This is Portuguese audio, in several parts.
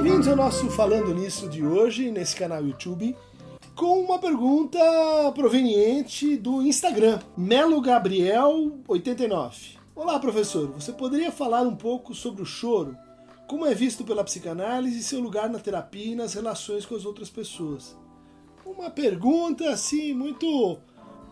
Bem-vindos ao nosso Falando Nisso de hoje, nesse canal YouTube, com uma pergunta proveniente do Instagram, Melo Gabriel 89. Olá, professor, você poderia falar um pouco sobre o choro? Como é visto pela psicanálise e seu lugar na terapia e nas relações com as outras pessoas? Uma pergunta assim muito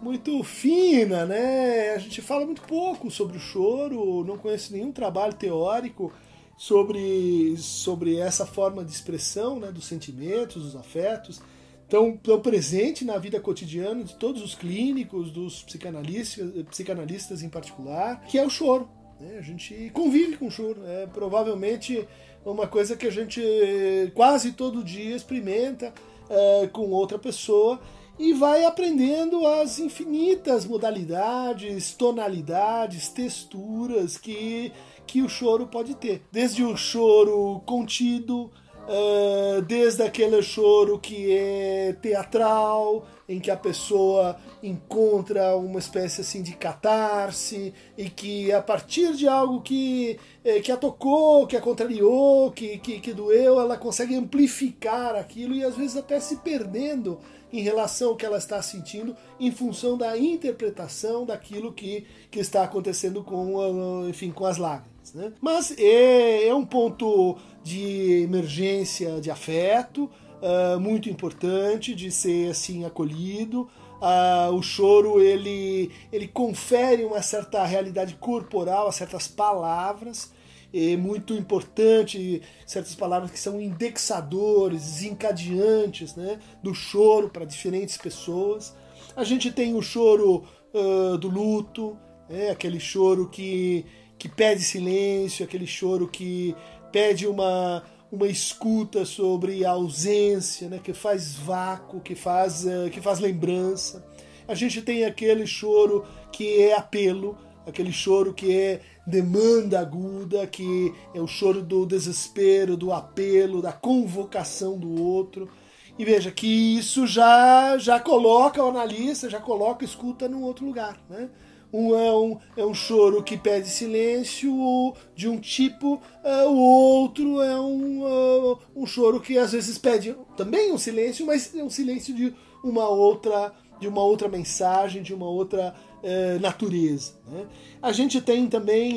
muito fina, né? A gente fala muito pouco sobre o choro, não conheço nenhum trabalho teórico sobre, sobre essa forma de expressão né, dos sentimentos, dos afetos, tão, tão presente na vida cotidiana de todos os clínicos, dos psicanalistas, psicanalistas em particular, que é o choro. Né? A gente convive com o choro. É provavelmente uma coisa que a gente quase todo dia experimenta é, com outra pessoa e vai aprendendo as infinitas modalidades, tonalidades, texturas que, que o choro pode ter. Desde o choro contido, uh, desde aquele choro que é teatral, em que a pessoa encontra uma espécie assim de catarse e que a partir de algo que, eh, que a tocou, que a contrariou, que, que, que doeu, ela consegue amplificar aquilo e às vezes até se perdendo em relação ao que ela está sentindo em função da interpretação daquilo que, que está acontecendo com, enfim, com as lágrimas. Né? Mas é, é um ponto de emergência de afeto, uh, muito importante de ser assim acolhido. Uh, o choro ele, ele confere uma certa realidade corporal a certas palavras é muito importante certas palavras que são indexadores, desencadeantes né, do choro para diferentes pessoas. A gente tem o choro uh, do luto, é, aquele choro que, que pede silêncio, aquele choro que pede uma, uma escuta sobre a ausência, né, que faz vácuo, que faz, uh, que faz lembrança. A gente tem aquele choro que é apelo, aquele choro que é demanda aguda, que é o choro do desespero, do apelo, da convocação do outro. E veja que isso já já coloca o analista, já coloca escuta num outro lugar, né? Um é um, é um choro que pede silêncio de um tipo, uh, o outro é um, uh, um choro que às vezes pede também um silêncio, mas é um silêncio de uma outra de uma outra mensagem, de uma outra uh, natureza. Né? A gente tem também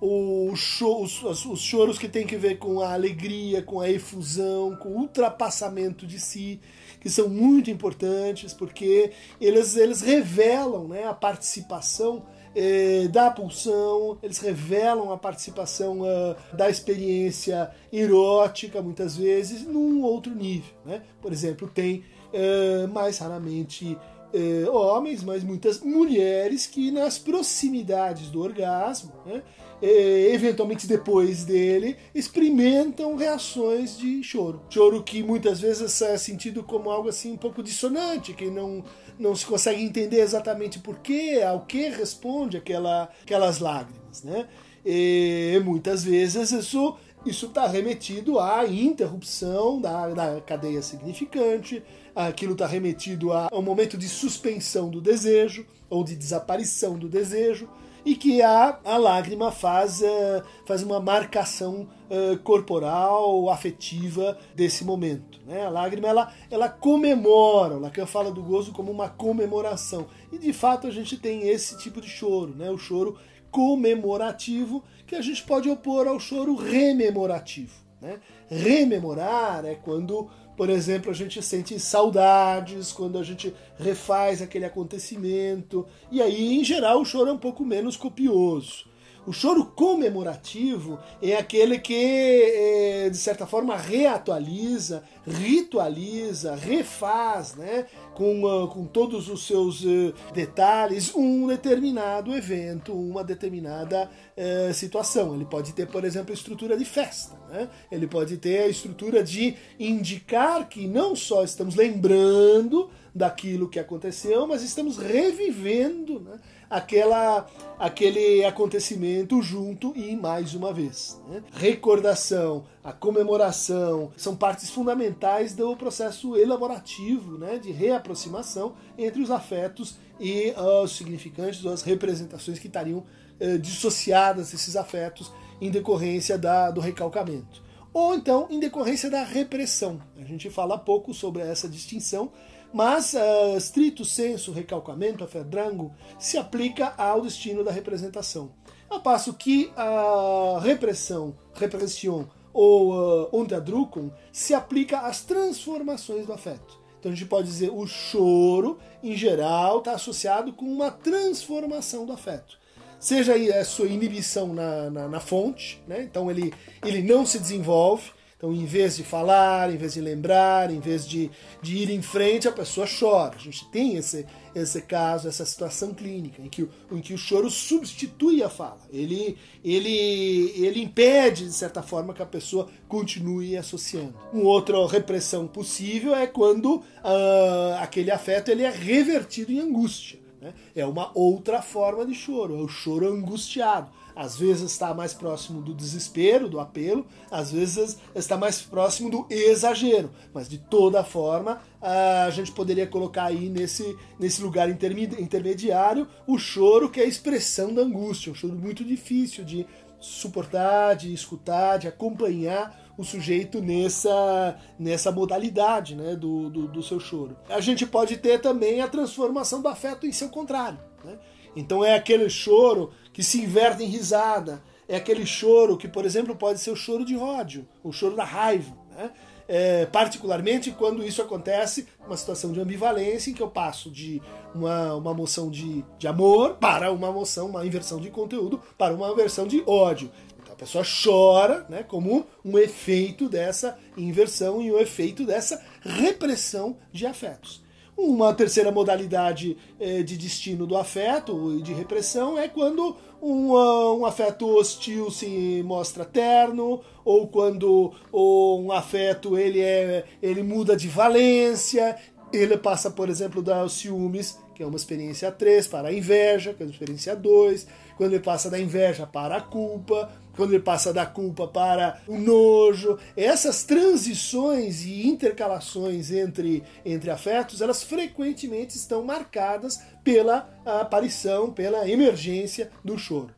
o show, os, os choros que tem que ver com a alegria, com a efusão, com o ultrapassamento de si que são muito importantes, porque eles, eles revelam né, a participação eh, da pulsão, eles revelam a participação uh, da experiência erótica, muitas vezes, num outro nível. Né? Por exemplo, tem uh, mais raramente uh, homens, mas muitas mulheres que nas proximidades do orgasmo, né, eventualmente depois dele, experimentam reações de choro. Choro que muitas vezes é sentido como algo assim um pouco dissonante, que não, não se consegue entender exatamente porquê, ao que responde aquela, aquelas lágrimas. Né? E muitas vezes isso isso está remetido à interrupção da, da cadeia significante, aquilo está remetido a um momento de suspensão do desejo ou de desaparição do desejo e que a, a lágrima faz, uh, faz uma marcação uh, corporal, afetiva desse momento. Né? A lágrima ela, ela comemora, o Lacan fala do gozo como uma comemoração. E de fato a gente tem esse tipo de choro, né? o choro comemorativo, que a gente pode opor ao choro rememorativo. Né? Rememorar é quando por exemplo, a gente sente saudades quando a gente refaz aquele acontecimento. E aí, em geral, o choro é um pouco menos copioso. O choro comemorativo é aquele que, é, de certa forma, reatualiza, ritualiza, refaz, né, com, uh, com todos os seus uh, detalhes, um determinado evento, uma determinada uh, situação. Ele pode ter, por exemplo, estrutura de festa, né? ele pode ter a estrutura de indicar que não só estamos lembrando daquilo que aconteceu, mas estamos revivendo né, aquela, aquele acontecimento junto e mais uma vez. Né? Recordação, a comemoração são partes fundamentais do processo elaborativo né, de reaproximação entre os afetos e uh, os significantes, ou as representações que estariam uh, dissociadas desses afetos em decorrência da, do recalcamento. ou então em decorrência da repressão. A gente fala pouco sobre essa distinção, mas uh, senso recalcamento, aferdrango, se aplica ao destino da representação. A passo que a repressão, repressão ou uh, unterdrückung se aplica às transformações do afeto. Então a gente pode dizer o choro, em geral, está associado com uma transformação do afeto. Seja a sua inibição na, na, na fonte, né? então ele, ele não se desenvolve, então, em vez de falar, em vez de lembrar, em vez de, de ir em frente, a pessoa chora. A gente tem esse, esse caso, essa situação clínica, em que, o, em que o choro substitui a fala. Ele, ele, ele impede, de certa forma, que a pessoa continue associando. Uma outra repressão possível é quando uh, aquele afeto ele é revertido em angústia. Né? É uma outra forma de choro, é o choro angustiado às vezes está mais próximo do desespero, do apelo, às vezes está mais próximo do exagero, mas de toda forma a gente poderia colocar aí nesse, nesse lugar intermediário o choro que é a expressão da angústia, um choro muito difícil de suportar, de escutar, de acompanhar o sujeito nessa, nessa modalidade né, do, do, do seu choro. A gente pode ter também a transformação do afeto em seu contrário. Né? Então é aquele choro que se inverte em risada. É aquele choro que, por exemplo, pode ser o choro de ódio, o choro da raiva. Né? É, particularmente quando isso acontece, uma situação de ambivalência em que eu passo de uma, uma moção de, de amor para uma moção, uma inversão de conteúdo, para uma inversão de ódio. Pessoa chora né, como um efeito dessa inversão e um efeito dessa repressão de afetos. Uma terceira modalidade é, de destino do afeto e de repressão é quando um, um, afeto hostil se mostra terno, ou quando um afeto ele, é, ele muda de valência, ele passa, por exemplo, dos ciúmes, que é uma experiência 3, para a inveja, que é uma experiência 2, quando ele passa da inveja para a culpa, quando ele passa da culpa para o nojo. Essas transições e intercalações entre, entre afetos, elas frequentemente estão marcadas pela aparição, pela emergência do choro.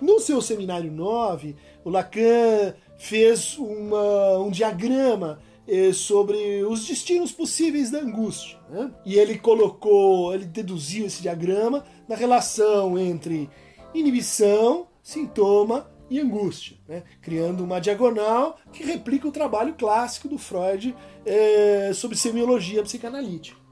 No seu seminário 9, o Lacan fez uma, um diagrama sobre os destinos possíveis da angústia. Né? E ele colocou, ele deduziu esse diagrama na relação entre inibição, sintoma e angústia, né? criando uma diagonal que replica o trabalho clássico do Freud é, sobre semiologia psicanalítica.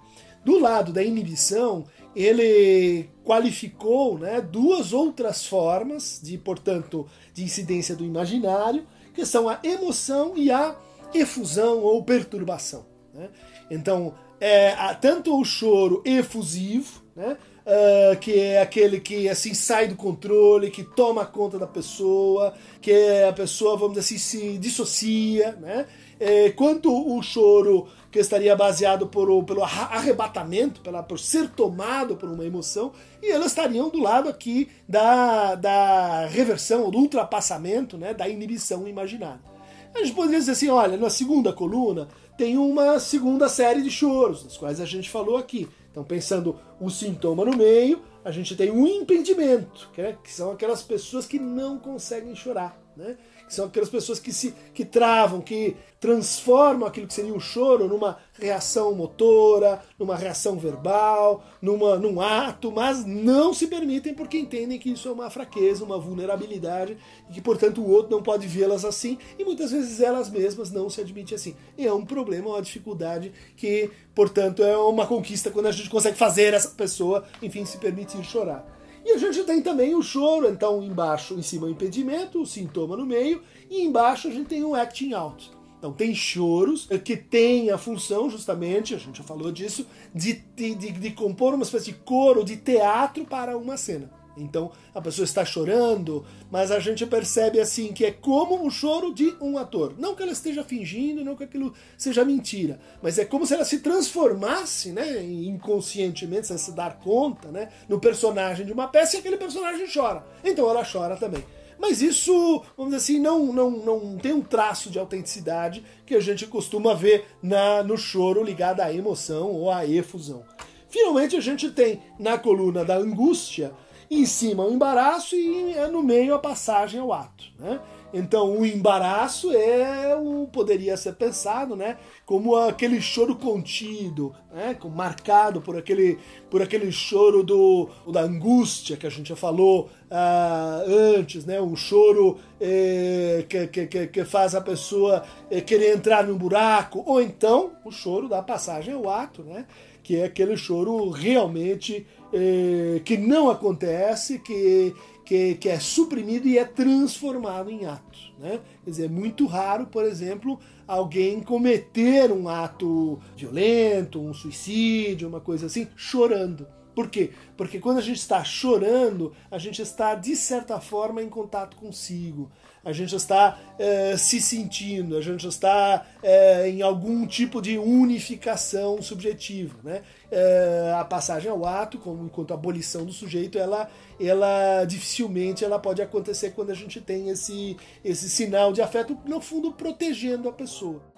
Do lado da inibição, ele qualificou né, duas outras formas de, portanto, de incidência do imaginário, que são a emoção e a efusão ou perturbação. Né? Então, é, tanto o choro efusivo, né, Uh, que é aquele que assim sai do controle, que toma conta da pessoa, que a pessoa, vamos dizer assim, se dissocia, né? É, quanto o choro que estaria baseado por, pelo arrebatamento, pela, por ser tomado por uma emoção, e elas estariam do lado aqui da, da reversão, do ultrapassamento, né, da inibição imaginária. A gente poderia dizer assim, olha, na segunda coluna tem uma segunda série de choros, das quais a gente falou aqui. Então, pensando o sintoma no meio, a gente tem um impedimento, que, é, que são aquelas pessoas que não conseguem chorar. Né? São aquelas pessoas que se que travam, que transformam aquilo que seria um choro numa reação motora, numa reação verbal, numa, num ato, mas não se permitem porque entendem que isso é uma fraqueza, uma vulnerabilidade e que, portanto, o outro não pode vê-las assim e muitas vezes elas mesmas não se admitem assim. E é um problema, uma dificuldade que, portanto, é uma conquista quando a gente consegue fazer essa pessoa, enfim, se permitir chorar. E a gente tem também o choro, então embaixo, em cima o impedimento, o sintoma no meio, e embaixo a gente tem o acting out. Então tem choros que têm a função, justamente, a gente já falou disso, de, de, de compor uma espécie de coro, de teatro para uma cena. Então a pessoa está chorando, mas a gente percebe assim que é como o choro de um ator. Não que ela esteja fingindo, não que aquilo seja mentira, mas é como se ela se transformasse, né, inconscientemente, sem se dar conta, né, no personagem de uma peça e aquele personagem chora. Então ela chora também. Mas isso, vamos dizer assim, não, não, não tem um traço de autenticidade que a gente costuma ver na, no choro ligado à emoção ou à efusão. Finalmente, a gente tem na coluna da angústia em cima o embaraço e é no meio a passagem ao ato. Né? Então, o embaraço é o, poderia ser pensado, né, como aquele choro contido, né, marcado por aquele, por aquele choro do, da angústia que a gente já falou uh, antes, né, um choro eh, que, que, que faz a pessoa eh, querer entrar num buraco, ou então o choro da passagem ao ato, né, que é aquele choro realmente eh, que não acontece, que que, que é suprimido e é transformado em ato. Né? Quer dizer, é muito raro, por exemplo, alguém cometer um ato violento, um suicídio, uma coisa assim, chorando. Por quê? Porque quando a gente está chorando, a gente está, de certa forma, em contato consigo. A gente está é, se sentindo, a gente está é, em algum tipo de unificação subjetiva. Né? É, a passagem ao ato, como enquanto abolição do sujeito, ela, ela dificilmente ela pode acontecer quando a gente tem esse, esse sinal de afeto, no fundo, protegendo a pessoa.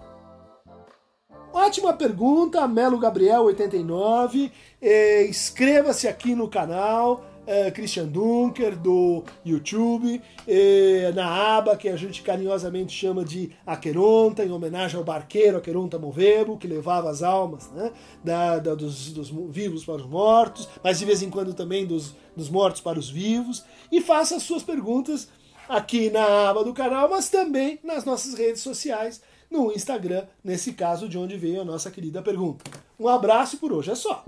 Ótima pergunta, Melo Gabriel 89. Eh, Inscreva-se aqui no canal. Eh, Christian Dunker do YouTube, eh, na aba que a gente carinhosamente chama de Aqueronta, em homenagem ao barqueiro Aqueronta Movebo, que levava as almas né, da, da, dos, dos, vivos para os mortos, mas de vez em quando também dos, dos mortos para os vivos. E faça as suas perguntas aqui na aba do canal, mas também nas nossas redes sociais no Instagram, nesse caso de onde veio a nossa querida pergunta. Um abraço por hoje é só.